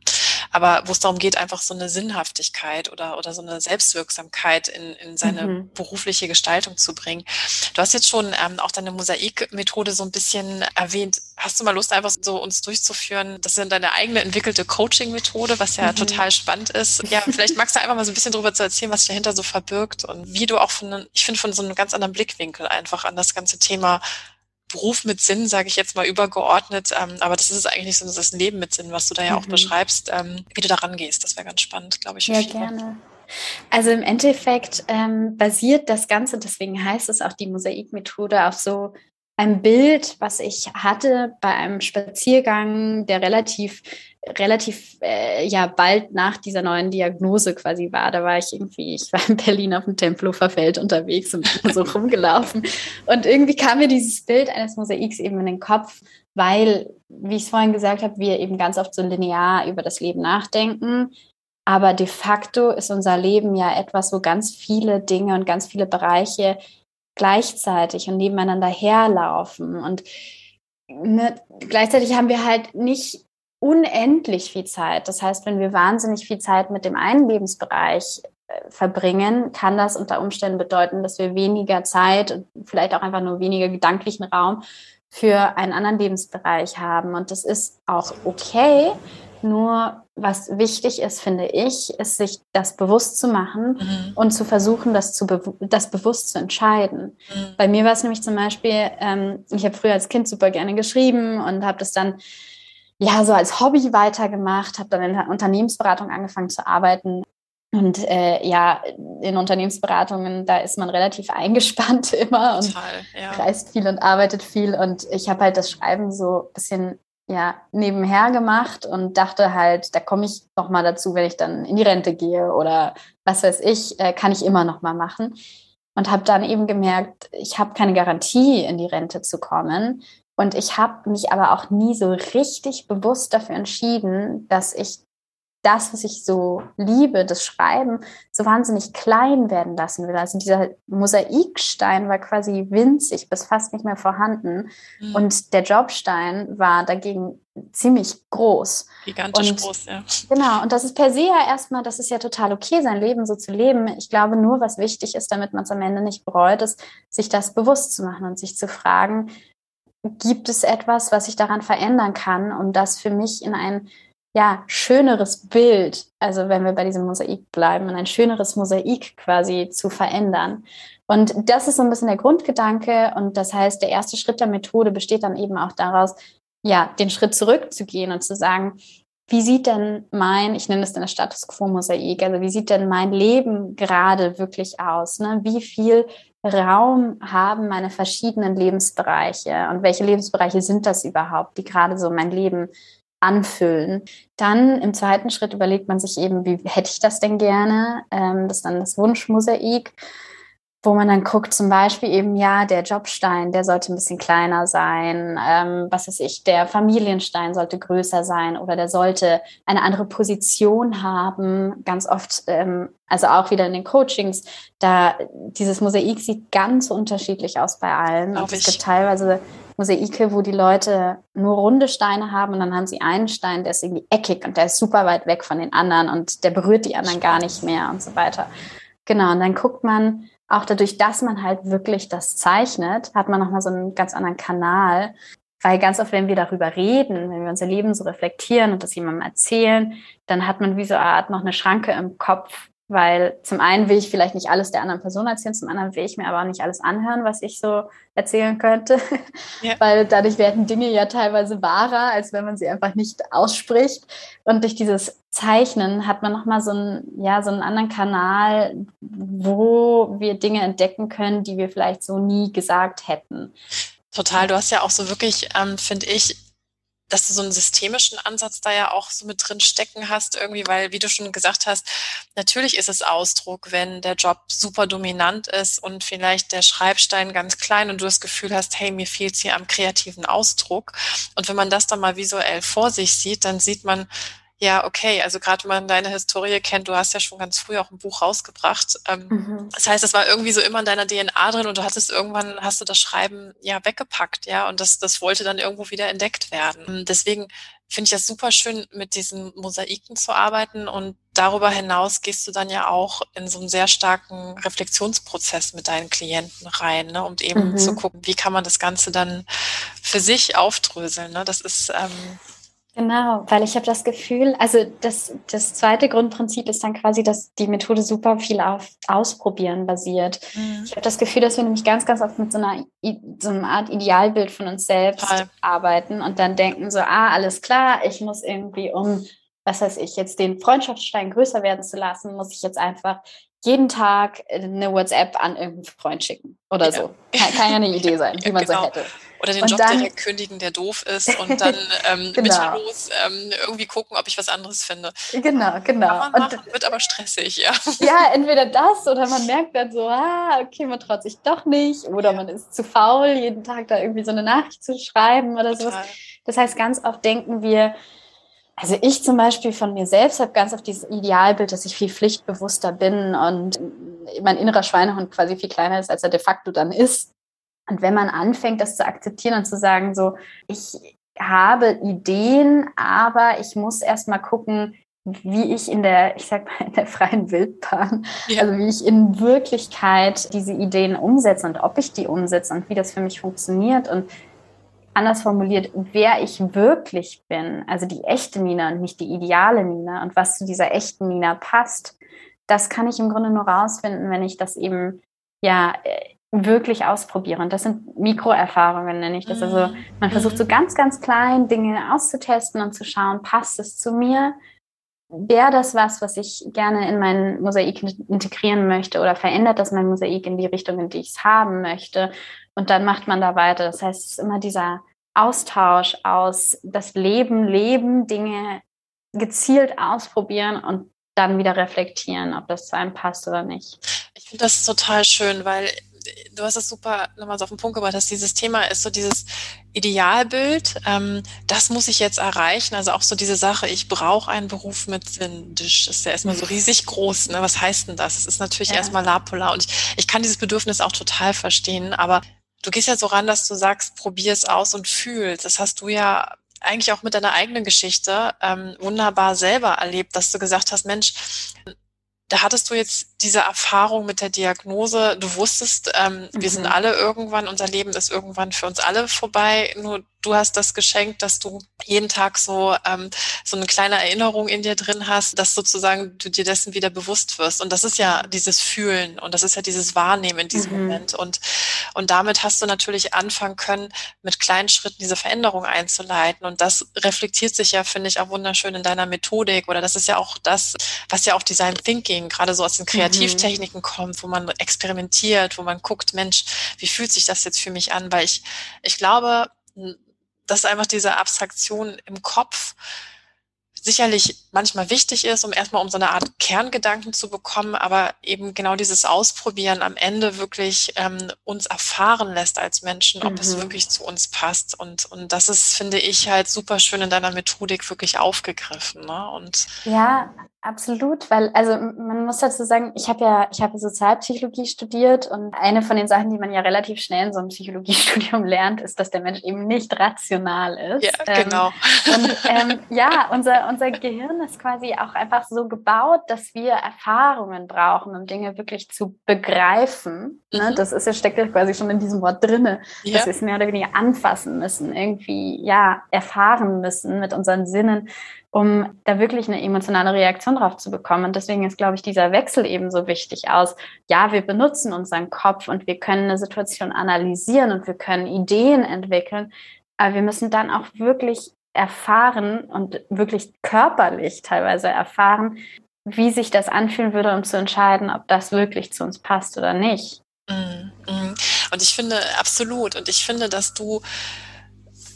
Speaker 1: aber wo es darum geht, einfach so eine Sinnhaftigkeit oder, oder so eine Selbstwirksamkeit in, in seine mhm. berufliche Gestaltung zu bringen. Du hast jetzt schon ähm, auch deine Mosaik-Methode so ein bisschen erwähnt. Hast du mal Lust, einfach so uns durchzuführen? Das ist deine eigene entwickelte Coaching-Methode, was ja mhm. total spannend ist. Ja, vielleicht magst du einfach mal so ein bisschen darüber zu erzählen, was sich dahinter so verbirgt und wie du auch von, ich finde, von so einem ganz anderen Blickwinkel einfach an das ganze Thema Beruf mit Sinn, sage ich jetzt mal übergeordnet, ähm, aber das ist eigentlich so das Leben mit Sinn, was du da ja auch mhm. beschreibst, ähm, wie du da rangehst. Das wäre ganz spannend, glaube ich.
Speaker 3: Ja, viele. gerne. Also im Endeffekt ähm, basiert das Ganze, deswegen heißt es auch die Mosaikmethode, auf so ein Bild, was ich hatte bei einem Spaziergang, der relativ relativ äh, ja bald nach dieser neuen Diagnose quasi war. Da war ich irgendwie, ich war in Berlin auf dem Tempelhofer Feld unterwegs und so rumgelaufen. Und irgendwie kam mir dieses Bild eines Mosaiks eben in den Kopf, weil, wie ich es vorhin gesagt habe, wir eben ganz oft so linear über das Leben nachdenken. Aber de facto ist unser Leben ja etwas, wo ganz viele Dinge und ganz viele Bereiche gleichzeitig und nebeneinander herlaufen. Und ne, gleichzeitig haben wir halt nicht unendlich viel Zeit. Das heißt, wenn wir wahnsinnig viel Zeit mit dem einen Lebensbereich äh, verbringen, kann das unter Umständen bedeuten, dass wir weniger Zeit und vielleicht auch einfach nur weniger gedanklichen Raum für einen anderen Lebensbereich haben. Und das ist auch okay. Nur was wichtig ist, finde ich, ist sich das bewusst zu machen mhm. und zu versuchen, das, zu be das bewusst zu entscheiden. Mhm. Bei mir war es nämlich zum Beispiel, ähm, ich habe früher als Kind super gerne geschrieben und habe das dann ja so als Hobby weitergemacht, habe dann in der Unternehmensberatung angefangen zu arbeiten. Und äh, ja, in Unternehmensberatungen, da ist man relativ eingespannt immer und Total, ja. reist viel und arbeitet viel. Und ich habe halt das Schreiben so ein bisschen ja, nebenher gemacht und dachte halt, da komme ich noch mal dazu, wenn ich dann in die Rente gehe oder was weiß ich, äh, kann ich immer noch mal machen. Und habe dann eben gemerkt, ich habe keine Garantie, in die Rente zu kommen. Und ich habe mich aber auch nie so richtig bewusst dafür entschieden, dass ich das, was ich so liebe, das Schreiben, so wahnsinnig klein werden lassen will. Also dieser Mosaikstein war quasi winzig, bis fast nicht mehr vorhanden. Mhm. Und der Jobstein war dagegen ziemlich groß.
Speaker 1: Gigantisch und, groß, ja.
Speaker 3: Genau, und das ist per se ja erstmal, das ist ja total okay, sein Leben so zu leben. Ich glaube nur, was wichtig ist, damit man es am Ende nicht bereut, ist, sich das bewusst zu machen und sich zu fragen, gibt es etwas, was ich daran verändern kann, um das für mich in ein ja, schöneres Bild, also wenn wir bei diesem Mosaik bleiben, in ein schöneres Mosaik quasi zu verändern. Und das ist so ein bisschen der Grundgedanke. Und das heißt, der erste Schritt der Methode besteht dann eben auch daraus, ja, den Schritt zurückzugehen und zu sagen, wie sieht denn mein, ich nenne es dann das Status Quo-Mosaik, also wie sieht denn mein Leben gerade wirklich aus? Ne? Wie viel Raum haben meine verschiedenen Lebensbereiche und welche Lebensbereiche sind das überhaupt, die gerade so mein Leben anfüllen. Dann im zweiten Schritt überlegt man sich eben, wie hätte ich das denn gerne? Ähm, das ist dann das Wunschmosaik wo man dann guckt, zum Beispiel eben, ja, der Jobstein, der sollte ein bisschen kleiner sein, ähm, was weiß ich, der Familienstein sollte größer sein oder der sollte eine andere Position haben. Ganz oft, ähm, also auch wieder in den Coachings, da dieses Mosaik sieht ganz unterschiedlich aus bei allen. Und es gibt teilweise Mosaike, wo die Leute nur runde Steine haben und dann haben sie einen Stein, der ist irgendwie eckig und der ist super weit weg von den anderen und der berührt die anderen gar nicht mehr und so weiter. Genau, und dann guckt man, auch dadurch, dass man halt wirklich das zeichnet, hat man nochmal so einen ganz anderen Kanal. Weil ganz oft, wenn wir darüber reden, wenn wir unser Leben so reflektieren und das jemandem erzählen, dann hat man wie so eine Art noch eine Schranke im Kopf, weil zum einen will ich vielleicht nicht alles der anderen Person erzählen, zum anderen will ich mir aber auch nicht alles anhören, was ich so erzählen könnte, ja. weil dadurch werden Dinge ja teilweise wahrer, als wenn man sie einfach nicht ausspricht. Und durch dieses Zeichnen hat man nochmal so einen, ja, so einen anderen Kanal, wo wir Dinge entdecken können, die wir vielleicht so nie gesagt hätten.
Speaker 1: Total. Du hast ja auch so wirklich, ähm, finde ich, dass du so einen systemischen Ansatz da ja auch so mit drin stecken hast, irgendwie, weil, wie du schon gesagt hast, natürlich ist es Ausdruck, wenn der Job super dominant ist und vielleicht der Schreibstein ganz klein und du das Gefühl hast, hey, mir fehlt hier am kreativen Ausdruck. Und wenn man das dann mal visuell vor sich sieht, dann sieht man, ja, okay. Also gerade wenn man deine Historie kennt, du hast ja schon ganz früh auch ein Buch rausgebracht. Ähm, mhm. Das heißt, es war irgendwie so immer in deiner DNA drin und du hattest irgendwann, hast du das Schreiben ja weggepackt, ja, und das, das wollte dann irgendwo wieder entdeckt werden. Deswegen finde ich das super schön, mit diesen Mosaiken zu arbeiten und darüber hinaus gehst du dann ja auch in so einen sehr starken Reflexionsprozess mit deinen Klienten rein, ne, um eben mhm. zu gucken, wie kann man das Ganze dann für sich aufdröseln. Ne? Das ist ähm,
Speaker 3: Genau, weil ich habe das Gefühl, also das, das zweite Grundprinzip ist dann quasi, dass die Methode super viel auf Ausprobieren basiert. Mhm. Ich habe das Gefühl, dass wir nämlich ganz, ganz oft mit so einer, so einer Art Idealbild von uns selbst Total. arbeiten und dann denken so, ah, alles klar, ich muss irgendwie um, was weiß ich, jetzt den Freundschaftsstein größer werden zu lassen, muss ich jetzt einfach jeden Tag eine WhatsApp an irgendeinen Freund schicken oder ja. so. Kann, kann, ja eine Idee sein, wie man genau. so hätte.
Speaker 1: Oder den und Job dann, direkt kündigen, der doof ist und dann ähm, genau. mittellos ähm, irgendwie gucken, ob ich was anderes finde.
Speaker 3: Genau, genau.
Speaker 1: Kann man machen, und, wird aber stressig, ja.
Speaker 3: Ja, entweder das oder man merkt dann so, ah, okay, man traut sich doch nicht oder ja. man ist zu faul, jeden Tag da irgendwie so eine Nachricht zu schreiben oder Total. sowas. Das heißt, ganz oft denken wir, also ich zum Beispiel von mir selbst habe ganz oft dieses Idealbild, dass ich viel pflichtbewusster bin und mein innerer Schweinehund quasi viel kleiner ist, als er de facto dann ist. Und wenn man anfängt, das zu akzeptieren und zu sagen, so, ich habe Ideen, aber ich muss erst mal gucken, wie ich in der, ich sag mal, in der freien Wildbahn, ja. also wie ich in Wirklichkeit diese Ideen umsetze und ob ich die umsetze und wie das für mich funktioniert und anders formuliert, wer ich wirklich bin, also die echte Nina und nicht die ideale Nina und was zu dieser echten Nina passt, das kann ich im Grunde nur rausfinden, wenn ich das eben ja wirklich ausprobiere. Und das sind Mikroerfahrungen, nenne ich das. Also man mhm. versucht so ganz, ganz klein Dinge auszutesten und zu schauen, passt es zu mir? Wäre das was, was ich gerne in mein Mosaik integrieren möchte oder verändert das mein Mosaik in die Richtung, in die ich es haben möchte? Und dann macht man da weiter. Das heißt, es ist immer dieser Austausch aus das Leben, Leben, Dinge gezielt ausprobieren und dann wieder reflektieren, ob das zu einem passt oder nicht.
Speaker 1: Ich finde das total schön, weil du hast es super nochmal so auf den Punkt gebracht, dass dieses Thema ist so dieses Idealbild, ähm, das muss ich jetzt erreichen. Also auch so diese Sache, ich brauche einen Beruf mit Sinn. Das ist ja erstmal so riesig groß. Ne? Was heißt denn das? Es ist natürlich ja. erstmal Lapola und ich, ich kann dieses Bedürfnis auch total verstehen, aber du gehst ja so ran, dass du sagst, probier es aus und fühlst. Das hast du ja eigentlich auch mit deiner eigenen Geschichte ähm, wunderbar selber erlebt, dass du gesagt hast, Mensch, da hattest du jetzt diese Erfahrung mit der Diagnose. Du wusstest, ähm, mhm. wir sind alle irgendwann, unser Leben ist irgendwann für uns alle vorbei. Nur du hast das geschenkt, dass du jeden Tag so, ähm, so eine kleine Erinnerung in dir drin hast, dass sozusagen du dir dessen wieder bewusst wirst. Und das ist ja dieses Fühlen und das ist ja dieses Wahrnehmen in diesem mhm. Moment. Und, und damit hast du natürlich anfangen können, mit kleinen Schritten diese Veränderung einzuleiten. Und das reflektiert sich ja, finde ich, auch wunderschön in deiner Methodik. Oder das ist ja auch das, was ja auch Design Thinking gerade so aus den mhm. Kreativtechniken mhm. kommt, wo man experimentiert, wo man guckt, Mensch, wie fühlt sich das jetzt für mich an? Weil ich, ich glaube, dass einfach diese Abstraktion im Kopf sicherlich manchmal wichtig ist, um erstmal um so eine Art Kerngedanken zu bekommen, aber eben genau dieses Ausprobieren am Ende wirklich ähm, uns erfahren lässt als Menschen, ob mhm. es wirklich zu uns passt. Und, und das ist, finde ich, halt super schön in deiner Methodik wirklich aufgegriffen. Ne? Und
Speaker 3: ja, Absolut, weil also man muss dazu sagen, ich habe ja, ich habe Sozialpsychologie studiert und eine von den Sachen, die man ja relativ schnell in so einem Psychologiestudium lernt, ist, dass der Mensch eben nicht rational ist.
Speaker 1: Ja, ähm, genau.
Speaker 3: Und ähm, ja, unser unser Gehirn ist quasi auch einfach so gebaut, dass wir Erfahrungen brauchen, um Dinge wirklich zu begreifen. Ne? Mhm. Das ist ja steckt ja quasi schon in diesem Wort drinne, ja. dass wir es mehr oder weniger anfassen müssen, irgendwie ja erfahren müssen mit unseren Sinnen um da wirklich eine emotionale Reaktion drauf zu bekommen. Und deswegen ist, glaube ich, dieser Wechsel eben so wichtig aus. Ja, wir benutzen unseren Kopf und wir können eine Situation analysieren und wir können Ideen entwickeln, aber wir müssen dann auch wirklich erfahren und wirklich körperlich teilweise erfahren, wie sich das anfühlen würde, um zu entscheiden, ob das wirklich zu uns passt oder nicht. Mm,
Speaker 1: mm. Und ich finde absolut, und ich finde, dass du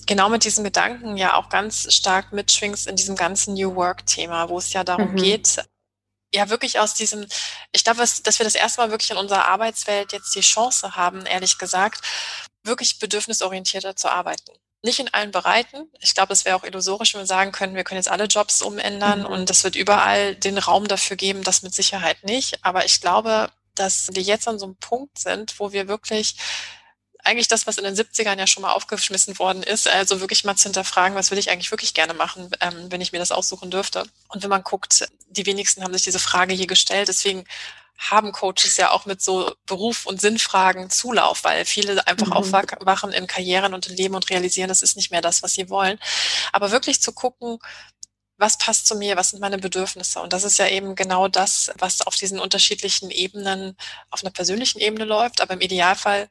Speaker 1: genau mit diesem Gedanken ja auch ganz stark mitschwingst in diesem ganzen New Work-Thema, wo es ja darum mhm. geht, ja wirklich aus diesem, ich glaube, dass wir das erste Mal wirklich in unserer Arbeitswelt jetzt die Chance haben, ehrlich gesagt, wirklich bedürfnisorientierter zu arbeiten. Nicht in allen Bereichen. Ich glaube, es wäre auch illusorisch, wenn wir sagen können, wir können jetzt alle Jobs umändern mhm. und es wird überall den Raum dafür geben, das mit Sicherheit nicht. Aber ich glaube, dass wir jetzt an so einem Punkt sind, wo wir wirklich eigentlich das, was in den 70ern ja schon mal aufgeschmissen worden ist, also wirklich mal zu hinterfragen, was will ich eigentlich wirklich gerne machen, ähm, wenn ich mir das aussuchen dürfte. Und wenn man guckt, die wenigsten haben sich diese Frage hier gestellt. Deswegen haben Coaches ja auch mit so Beruf- und Sinnfragen Zulauf, weil viele einfach mhm. aufwachen in Karrieren und in Leben und realisieren, das ist nicht mehr das, was sie wollen. Aber wirklich zu gucken, was passt zu mir, was sind meine Bedürfnisse? Und das ist ja eben genau das, was auf diesen unterschiedlichen Ebenen, auf einer persönlichen Ebene läuft, aber im Idealfall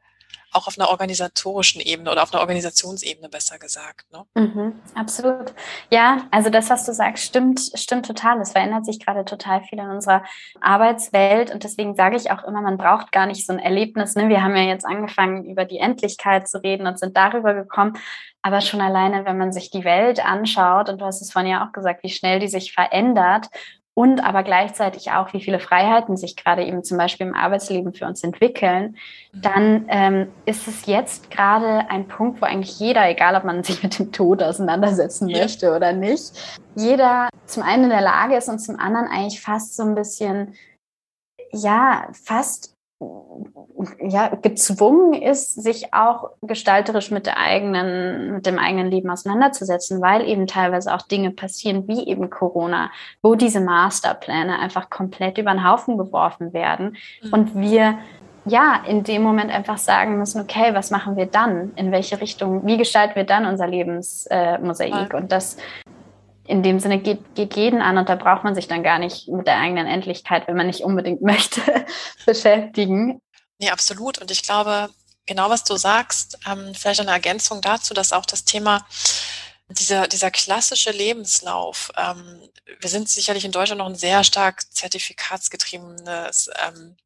Speaker 1: auch auf einer organisatorischen Ebene oder auf einer Organisationsebene besser gesagt. Ne?
Speaker 3: Mhm, absolut. Ja, also das, was du sagst, stimmt, stimmt total. Es verändert sich gerade total viel in unserer Arbeitswelt und deswegen sage ich auch immer, man braucht gar nicht so ein Erlebnis. Ne? Wir haben ja jetzt angefangen, über die Endlichkeit zu reden und sind darüber gekommen. Aber schon alleine, wenn man sich die Welt anschaut, und du hast es vorhin ja auch gesagt, wie schnell die sich verändert und aber gleichzeitig auch, wie viele Freiheiten sich gerade eben zum Beispiel im Arbeitsleben für uns entwickeln, mhm. dann ähm, ist es jetzt gerade ein Punkt, wo eigentlich jeder, egal ob man sich mit dem Tod auseinandersetzen ja. möchte oder nicht, jeder zum einen in der Lage ist und zum anderen eigentlich fast so ein bisschen, ja, fast ja, gezwungen ist, sich auch gestalterisch mit der eigenen, mit dem eigenen Leben auseinanderzusetzen, weil eben teilweise auch Dinge passieren, wie eben Corona, wo diese Masterpläne einfach komplett über den Haufen geworfen werden mhm. und wir ja, in dem Moment einfach sagen müssen, okay, was machen wir dann? In welche Richtung, wie gestalten wir dann unser Lebensmosaik? Äh, und das in dem Sinne geht, geht jeden an und da braucht man sich dann gar nicht mit der eigenen Endlichkeit, wenn man nicht unbedingt möchte, beschäftigen.
Speaker 1: Nee, absolut. Und ich glaube, genau was du sagst, ähm, vielleicht eine Ergänzung dazu, dass auch das Thema dieser, dieser klassische Lebenslauf, ähm, wir sind sicherlich in Deutschland noch ein sehr stark zertifikatsgetriebenes ähm, äh,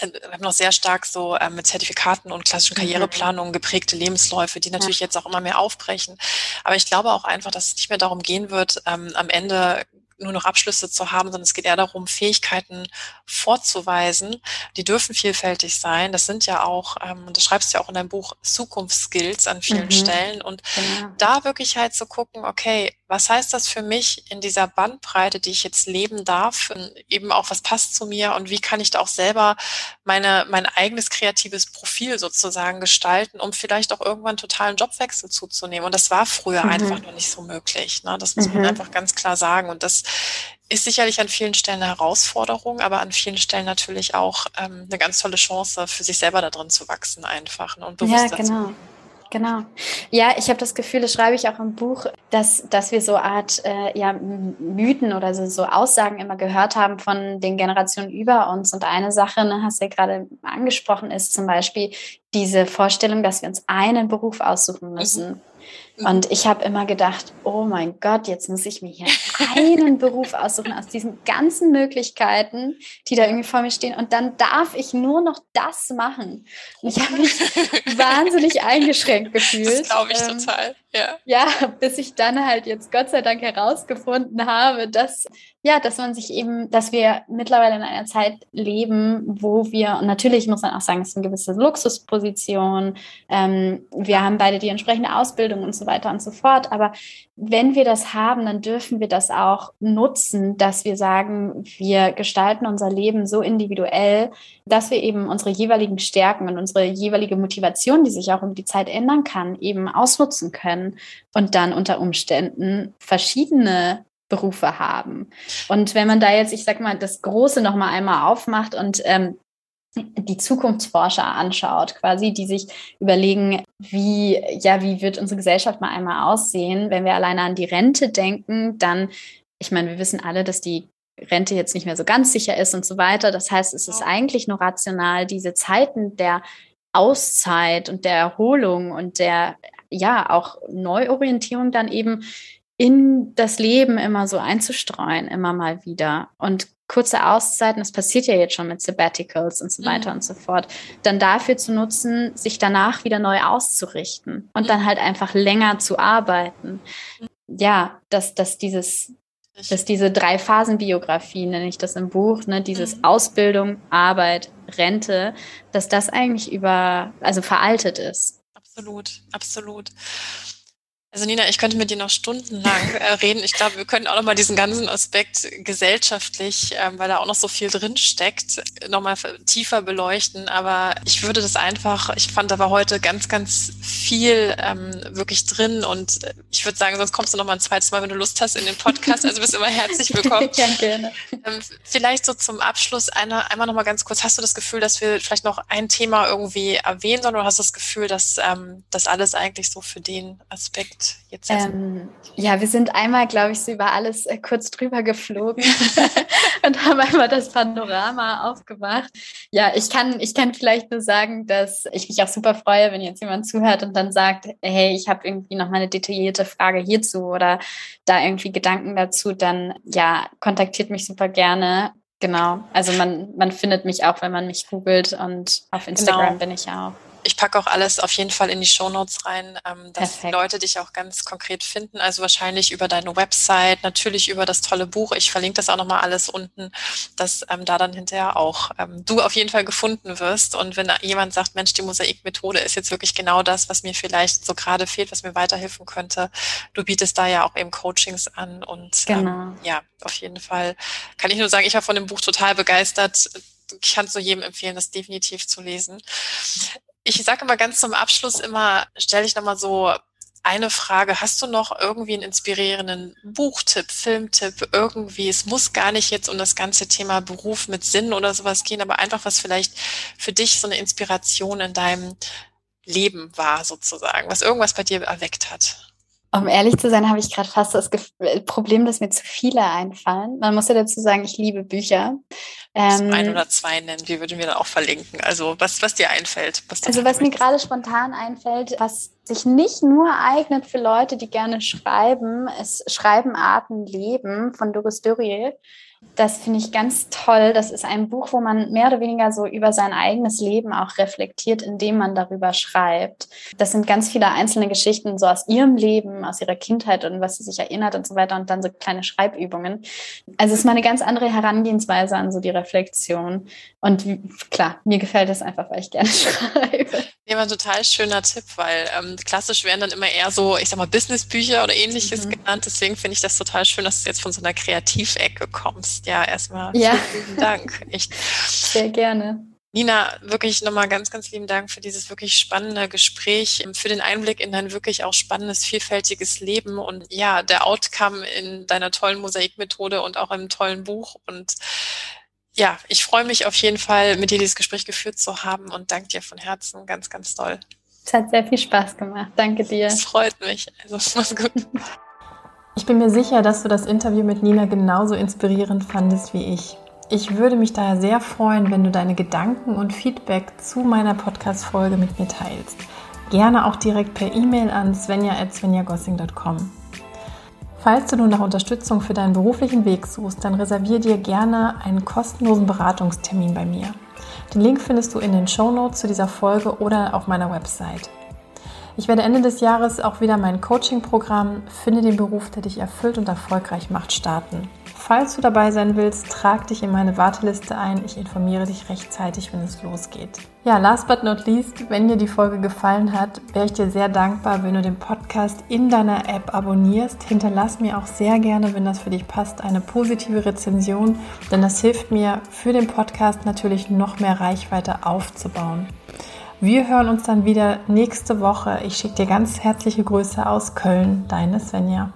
Speaker 1: wir haben noch sehr stark so ähm, mit Zertifikaten und klassischen mhm. Karriereplanungen geprägte Lebensläufe, die natürlich jetzt auch immer mehr aufbrechen. Aber ich glaube auch einfach, dass es nicht mehr darum gehen wird, ähm, am Ende nur noch Abschlüsse zu haben, sondern es geht eher darum, Fähigkeiten vorzuweisen. Die dürfen vielfältig sein. Das sind ja auch, ähm, das schreibst du ja auch in deinem Buch, Zukunftsskills an vielen mhm. Stellen. Und genau. da wirklich halt zu gucken, okay, was heißt das für mich in dieser Bandbreite, die ich jetzt leben darf? Eben auch, was passt zu mir und wie kann ich da auch selber meine, mein eigenes kreatives Profil sozusagen gestalten, um vielleicht auch irgendwann totalen Jobwechsel zuzunehmen. Und das war früher mhm. einfach noch nicht so möglich. Ne? Das muss mhm. man einfach ganz klar sagen. Und das ist sicherlich an vielen Stellen eine Herausforderung, aber an vielen Stellen natürlich auch ähm, eine ganz tolle Chance, für sich selber da drin zu wachsen einfach ne? und
Speaker 3: bewusster ja, genau. Genau. Ja, ich habe das Gefühl, das schreibe ich auch im Buch, dass, dass wir so Art äh, ja, Mythen oder so, so Aussagen immer gehört haben von den Generationen über uns. Und eine Sache, ne, hast du ja gerade angesprochen, ist zum Beispiel diese Vorstellung, dass wir uns einen Beruf aussuchen mhm. müssen. Mhm. Und ich habe immer gedacht, oh mein Gott, jetzt muss ich mir hier einen Beruf aussuchen aus diesen ganzen Möglichkeiten, die da irgendwie vor mir stehen. Und dann darf ich nur noch das machen. Und ich habe mich wahnsinnig eingeschränkt gefühlt.
Speaker 1: Das glaube ich ähm, total. Ja.
Speaker 3: ja, bis ich dann halt jetzt Gott sei Dank herausgefunden habe, dass ja, dass man sich eben, dass wir mittlerweile in einer Zeit leben, wo wir, und natürlich muss man auch sagen, es ist eine gewisse Luxusposition, ähm, wir haben beide die entsprechende Ausbildung und so weiter und so fort, aber wenn wir das haben, dann dürfen wir das auch nutzen, dass wir sagen, wir gestalten unser Leben so individuell, dass wir eben unsere jeweiligen Stärken und unsere jeweilige Motivation, die sich auch um die Zeit ändern kann, eben ausnutzen können und dann unter Umständen verschiedene Berufe haben. Und wenn man da jetzt, ich sag mal, das Große nochmal einmal aufmacht und ähm, die Zukunftsforscher anschaut, quasi, die sich überlegen, wie, ja, wie wird unsere Gesellschaft mal einmal aussehen, wenn wir alleine an die Rente denken, dann, ich meine, wir wissen alle, dass die Rente jetzt nicht mehr so ganz sicher ist und so weiter. Das heißt, es ist eigentlich nur rational, diese Zeiten der Auszeit und der Erholung und der, ja, auch Neuorientierung dann eben in das Leben immer so einzustreuen, immer mal wieder. Und kurze Auszeiten, das passiert ja jetzt schon mit Sabbaticals und so mhm. weiter mhm. und so fort, dann dafür zu nutzen, sich danach wieder neu auszurichten und mhm. dann halt einfach länger zu arbeiten. Ja, dass, dass dieses, dass diese drei Phasen Biografie, nenne ich das im Buch, ne, dieses mhm. Ausbildung, Arbeit, Rente, dass das eigentlich über, also veraltet ist.
Speaker 1: Absolut, absolut. Also Nina, ich könnte mit dir noch stundenlang äh, reden. Ich glaube, wir können auch noch mal diesen ganzen Aspekt gesellschaftlich, ähm, weil da auch noch so viel drin steckt, noch mal tiefer beleuchten. Aber ich würde das einfach, ich fand, da war heute ganz, ganz viel ähm, wirklich drin und ich würde sagen, sonst kommst du noch mal ein zweites Mal, wenn du Lust hast, in den Podcast. Also bist immer herzlich willkommen. ja, gerne. Ähm, vielleicht so zum Abschluss eine, einmal noch mal ganz kurz. Hast du das Gefühl, dass wir vielleicht noch ein Thema irgendwie erwähnen sollen oder hast du das Gefühl, dass ähm, das alles eigentlich so für den Aspekt jetzt?
Speaker 3: Ähm, ja, wir sind einmal, glaube ich, so über alles äh, kurz drüber geflogen und haben einmal das Panorama aufgemacht. Ja, ich kann, ich kann vielleicht nur sagen, dass ich mich auch super freue, wenn jetzt jemand zuhört und dann sagt, hey, ich habe irgendwie noch mal eine detaillierte Frage hierzu oder da irgendwie Gedanken dazu, dann ja, kontaktiert mich super gerne. Genau. Also man, man findet mich auch, wenn man mich googelt und auf Instagram genau. bin ich auch.
Speaker 1: Ich packe auch alles auf jeden Fall in die Shownotes rein, ähm, dass Perfekt. die Leute dich auch ganz konkret finden. Also wahrscheinlich über deine Website, natürlich über das tolle Buch. Ich verlinke das auch nochmal alles unten, dass ähm, da dann hinterher auch ähm, du auf jeden Fall gefunden wirst. Und wenn jemand sagt, Mensch, die Mosaikmethode ist jetzt wirklich genau das, was mir vielleicht so gerade fehlt, was mir weiterhelfen könnte. Du bietest da ja auch eben Coachings an und ähm, genau. ja, auf jeden Fall kann ich nur sagen, ich war von dem Buch total begeistert ich kann es nur jedem empfehlen, das definitiv zu lesen. Ich sage immer ganz zum Abschluss immer, stelle ich nochmal so eine Frage. Hast du noch irgendwie einen inspirierenden Buchtipp, Filmtipp, irgendwie? Es muss gar nicht jetzt um das ganze Thema Beruf mit Sinn oder sowas gehen, aber einfach was vielleicht für dich so eine Inspiration in deinem Leben war, sozusagen, was irgendwas bei dir erweckt hat.
Speaker 3: Um ehrlich zu sein, habe ich gerade fast das äh, Problem, dass mir zu viele einfallen. Man muss ja dazu sagen, ich liebe Bücher.
Speaker 1: Ähm, ein oder zwei nennen, die würden wir dann auch verlinken. Also was, was dir einfällt.
Speaker 3: Was also was mir gerade spontan einfällt, was sich nicht nur eignet für Leute, die gerne schreiben, ist Schreibenarten Leben von Doris Dörriel. Das finde ich ganz toll. Das ist ein Buch, wo man mehr oder weniger so über sein eigenes Leben auch reflektiert, indem man darüber schreibt. Das sind ganz viele einzelne Geschichten so aus ihrem Leben, aus ihrer Kindheit und was sie sich erinnert und so weiter und dann so kleine Schreibübungen. Also es ist mal eine ganz andere Herangehensweise an so die Reflexion. Und klar, mir gefällt es einfach, weil ich gerne schreibe.
Speaker 1: Ja, war ein total schöner Tipp, weil ähm, klassisch werden dann immer eher so, ich sag mal, Businessbücher oder ähnliches mhm. genannt. Deswegen finde ich das total schön, dass du jetzt von so einer Kreativecke kommst. Ja, erstmal
Speaker 3: ja.
Speaker 1: vielen Dank.
Speaker 3: Echt. Sehr gerne.
Speaker 1: Nina, wirklich nochmal ganz, ganz lieben Dank für dieses wirklich spannende Gespräch, für den Einblick in dein wirklich auch spannendes, vielfältiges Leben und ja, der Outcome in deiner tollen Mosaikmethode und auch im tollen Buch und ja, ich freue mich auf jeden Fall, mit dir dieses Gespräch geführt zu haben und danke dir von Herzen ganz, ganz doll.
Speaker 3: Es hat sehr viel Spaß gemacht. Danke dir.
Speaker 4: Es freut mich. Also, mach's gut.
Speaker 1: Ich bin mir sicher, dass du das Interview mit Nina genauso inspirierend fandest wie ich. Ich würde mich daher sehr freuen, wenn du deine Gedanken und Feedback zu meiner Podcast-Folge mit mir teilst. Gerne auch direkt per E-Mail an svenja.svenjagossing.com. Falls du nun nach Unterstützung für deinen beruflichen Weg suchst, dann reservier dir gerne einen kostenlosen Beratungstermin bei mir. Den Link findest du in den Show Notes zu dieser Folge oder auf meiner Website. Ich werde Ende des Jahres auch wieder mein Coaching-Programm Finde den Beruf, der dich erfüllt und erfolgreich macht, starten. Falls du dabei sein willst, trag dich in meine Warteliste ein. Ich informiere dich rechtzeitig, wenn es losgeht. Ja, last but not least, wenn dir die Folge gefallen hat, wäre ich dir sehr dankbar, wenn du den Podcast in deiner App abonnierst. Hinterlass mir auch sehr gerne, wenn das für dich passt, eine positive Rezension, denn das hilft mir für den Podcast natürlich noch mehr Reichweite aufzubauen. Wir hören uns dann wieder nächste Woche. Ich schicke dir ganz herzliche Grüße aus Köln, deine Svenja.